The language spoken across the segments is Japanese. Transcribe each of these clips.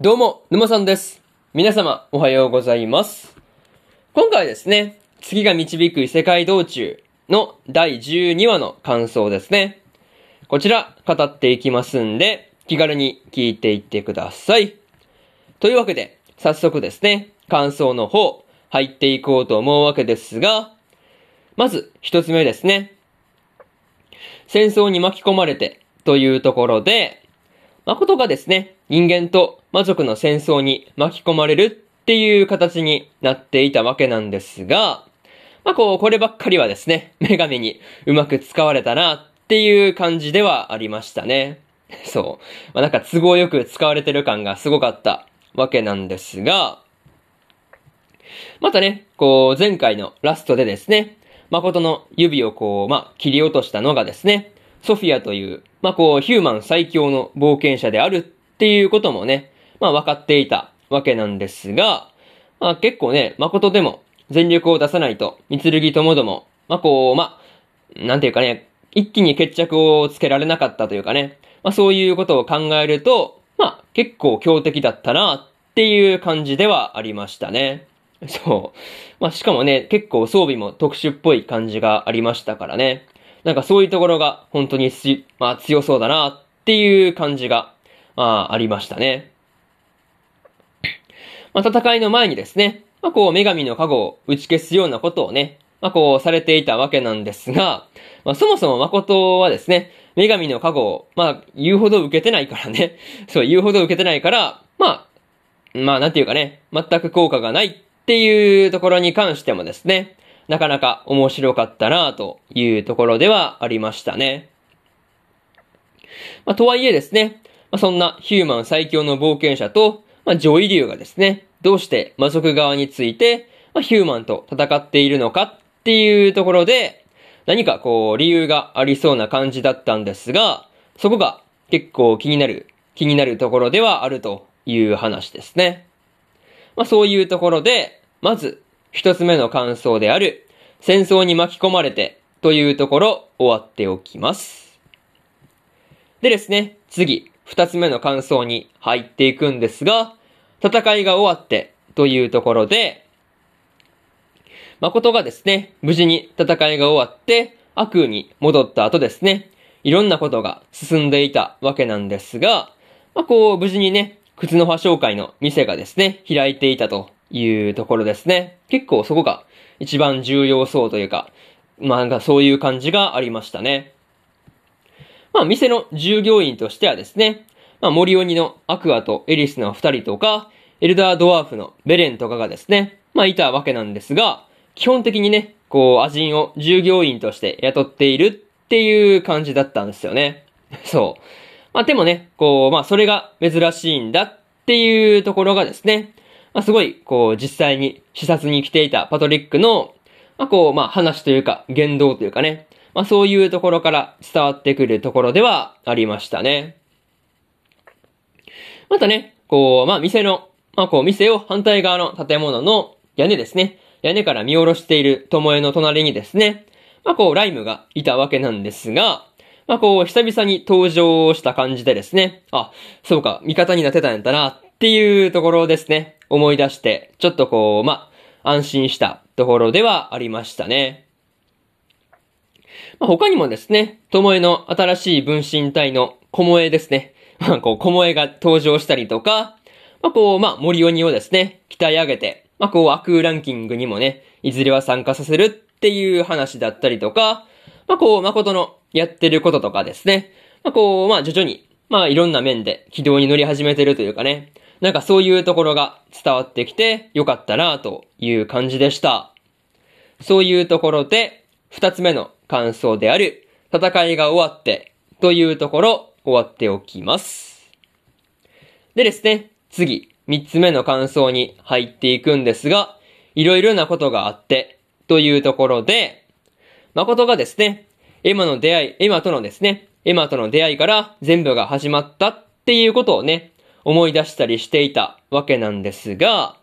どうも、沼さんです。皆様、おはようございます。今回はですね、次が導く異世界道中の第12話の感想ですね。こちら、語っていきますんで、気軽に聞いていってください。というわけで、早速ですね、感想の方、入っていこうと思うわけですが、まず、一つ目ですね。戦争に巻き込まれて、というところで、誠がですね、人間と魔族の戦争に巻き込まれるっていう形になっていたわけなんですが、まあこう、こればっかりはですね、女神にうまく使われたなっていう感じではありましたね。そう。まあなんか都合よく使われてる感がすごかったわけなんですが、またね、こう、前回のラストでですね、誠の指をこう、まあ、切り落としたのがですね、ソフィアという、まあ、こう、ヒューマン最強の冒険者であるっていうこともね、まあ、分かっていたわけなんですが、まあ、結構ね、誠でも全力を出さないと、三剣ともども、まあ、こう、まあ、なんていうかね、一気に決着をつけられなかったというかね、まあ、そういうことを考えると、まあ、結構強敵だったなっていう感じではありましたね。そう。まあ、しかもね、結構装備も特殊っぽい感じがありましたからね。なんかそういうところが本当に、まあ強そうだなっていう感じが、あありましたね。まあ戦いの前にですね、まあこう女神の加護を打ち消すようなことをね、まあこうされていたわけなんですが、まあそもそも誠はですね、女神の加護を、まあ言うほど受けてないからね、そう言うほど受けてないから、まあ、まあなんていうかね、全く効果がないっていうところに関してもですね、なかなか面白かったなというところではありましたね。まあ、とはいえですね、まあ、そんなヒューマン最強の冒険者と、まあ、ジョイリュウがですね、どうして魔族側について、まあ、ヒューマンと戦っているのかっていうところで、何かこう理由がありそうな感じだったんですが、そこが結構気になる、気になるところではあるという話ですね。まあそういうところで、まず一つ目の感想である、戦争に巻き込まれてというところ終わっておきます。でですね、次、二つ目の感想に入っていくんですが、戦いが終わってというところで、誠がですね、無事に戦いが終わって悪に戻った後ですね、いろんなことが進んでいたわけなんですが、まあ、こう、無事にね、靴の葉紹介の店がですね、開いていたというところですね。結構そこが一番重要そうというか、まあなんかそういう感じがありましたね。まあ店の従業員としてはですね、まあ森鬼のアクアとエリスの二人とか、エルダードワーフのベレンとかがですね、まあいたわけなんですが、基本的にね、こう、アジンを従業員として雇っているっていう感じだったんですよね。そう。まあでもね、こう、まあそれが珍しいんだっていうところがですね、まあすごい、こう、実際に視察に来ていたパトリックの、まあこう、まあ話というか、言動というかね、まあそういうところから伝わってくるところではありましたね。またね、こう、まあ店の、まあこう店を反対側の建物の屋根ですね。屋根から見下ろしている巴の隣にですね、まあこうライムがいたわけなんですが、まあこう久々に登場した感じでですね、あ、そうか、味方になってたんやったなっていうところですね、思い出して、ちょっとこう、まあ安心したところではありましたね。他にもですね、ともえの新しい分身体の小萌えですね。まあ、こう、小萌えが登場したりとか、まあ、こう、まあ、森鬼をですね、鍛え上げて、まあ、こう、悪ランキングにもね、いずれは参加させるっていう話だったりとか、まあ、こう、誠のやってることとかですね。まあ、こう、まあ、徐々に、まあ、いろんな面で軌道に乗り始めてるというかね。なんかそういうところが伝わってきてよかったなという感じでした。そういうところで、二つ目の感想である、戦いが終わって、というところ、終わっておきます。でですね、次、三つ目の感想に入っていくんですが、いろいろなことがあって、というところで、誠がですね、エマの出会い、エマとのですね、エマとの出会いから全部が始まったっていうことをね、思い出したりしていたわけなんですが、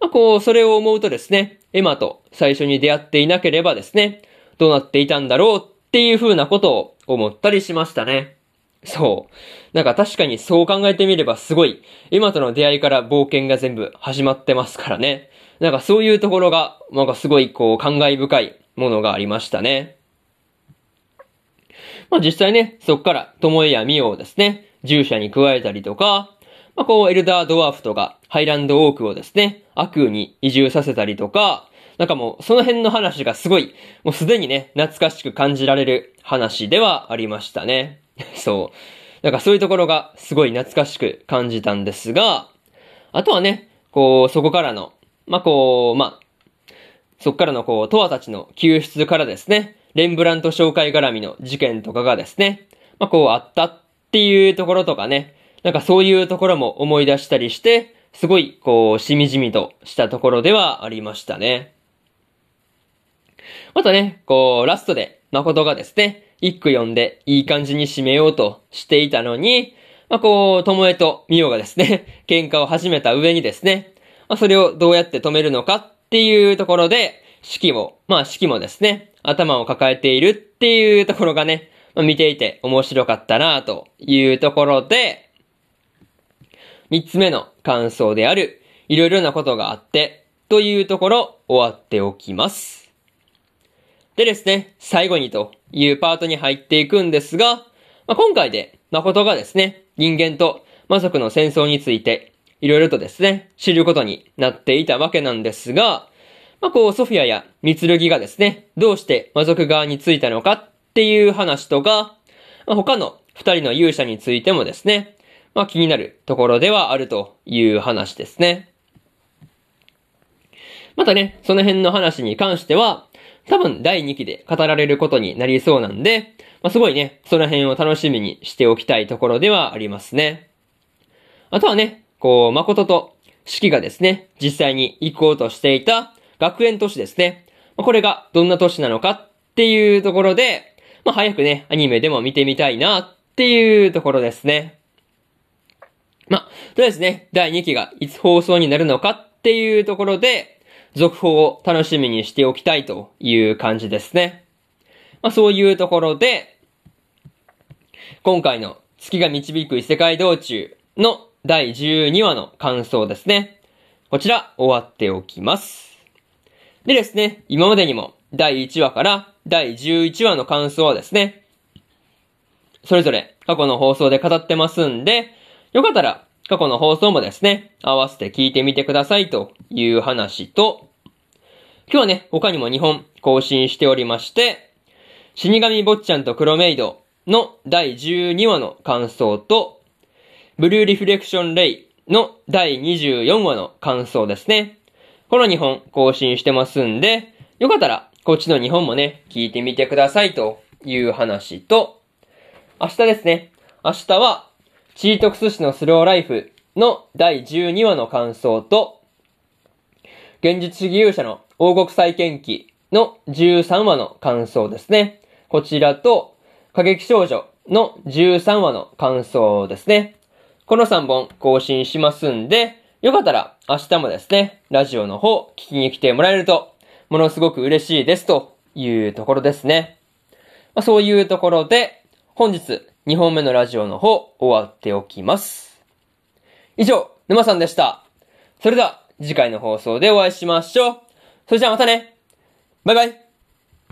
まあ、こう、それを思うとですね、エマと最初に出会っていなければですね、どうなっていたんだろうっていう風なことを思ったりしましたね。そう。なんか確かにそう考えてみればすごい、今との出会いから冒険が全部始まってますからね。なんかそういうところが、なんかすごいこう感慨深いものがありましたね。まあ実際ね、そっから友江やミオをですね、従者に加えたりとか、まあこうエルダードワーフとかハイランドオークをですね、アクーに移住させたりとか、なんかもうその辺の話がすごい、もうすでにね、懐かしく感じられる話ではありましたね。そう。なんかそういうところがすごい懐かしく感じたんですが、あとはね、こう、そこからの、まあ、こう、まあ、そこからのこう、トアたちの救出からですね、レンブラント紹介絡みの事件とかがですね、まあ、こうあったっていうところとかね、なんかそういうところも思い出したりして、すごい、こう、しみじみとしたところではありましたね。またね、こう、ラストで、誠がですね、一句読んでいい感じに締めようとしていたのに、まあ、こう、ともえとみおがですね、喧嘩を始めた上にですね、まあ、それをどうやって止めるのかっていうところで、式も、まあ式もですね、頭を抱えているっていうところがね、まあ、見ていて面白かったなというところで、三つ目の感想である、いろいろなことがあって、というところ終わっておきます。でですね、最後にというパートに入っていくんですが、まあ、今回で誠がですね、人間と魔族の戦争について、いろいろとですね、知ることになっていたわけなんですが、まあ、こう、ソフィアやミツルギがですね、どうして魔族側についたのかっていう話とか、まあ、他の二人の勇者についてもですね、まあ、気になるところではあるという話ですね。またね、その辺の話に関しては、多分第2期で語られることになりそうなんで、まあ、すごいね、その辺を楽しみにしておきたいところではありますね。あとはね、こう、誠と四季がですね、実際に行こうとしていた学園都市ですね。まあ、これがどんな都市なのかっていうところで、まあ、早くね、アニメでも見てみたいなっていうところですね。まあ、とりあえずね、第2期がいつ放送になるのかっていうところで、続報を楽しみにしておきたいという感じですね。まあそういうところで、今回の月が導く異世界道中の第12話の感想ですね。こちら終わっておきます。でですね、今までにも第1話から第11話の感想はですね、それぞれ過去の放送で語ってますんで、よかったら過去の放送もですね、合わせて聞いてみてくださいという話と、今日はね、他にも2本更新しておりまして、死神坊ちゃんと黒メイドの第12話の感想と、ブルーリフレクションレイの第24話の感想ですね。この2本更新してますんで、よかったらこっちの2本もね、聞いてみてくださいという話と、明日ですね。明日はチートクス市のスローライフの第12話の感想と、現実主義勇者の王国再建記の13話の感想ですね。こちらと、過激少女の13話の感想ですね。この3本更新しますんで、よかったら明日もですね、ラジオの方聞きに来てもらえると、ものすごく嬉しいですというところですね。まあ、そういうところで、本日2本目のラジオの方、終わっておきます。以上、沼さんでした。それでは、次回の放送でお会いしましょう。それじゃあまたねバイバイ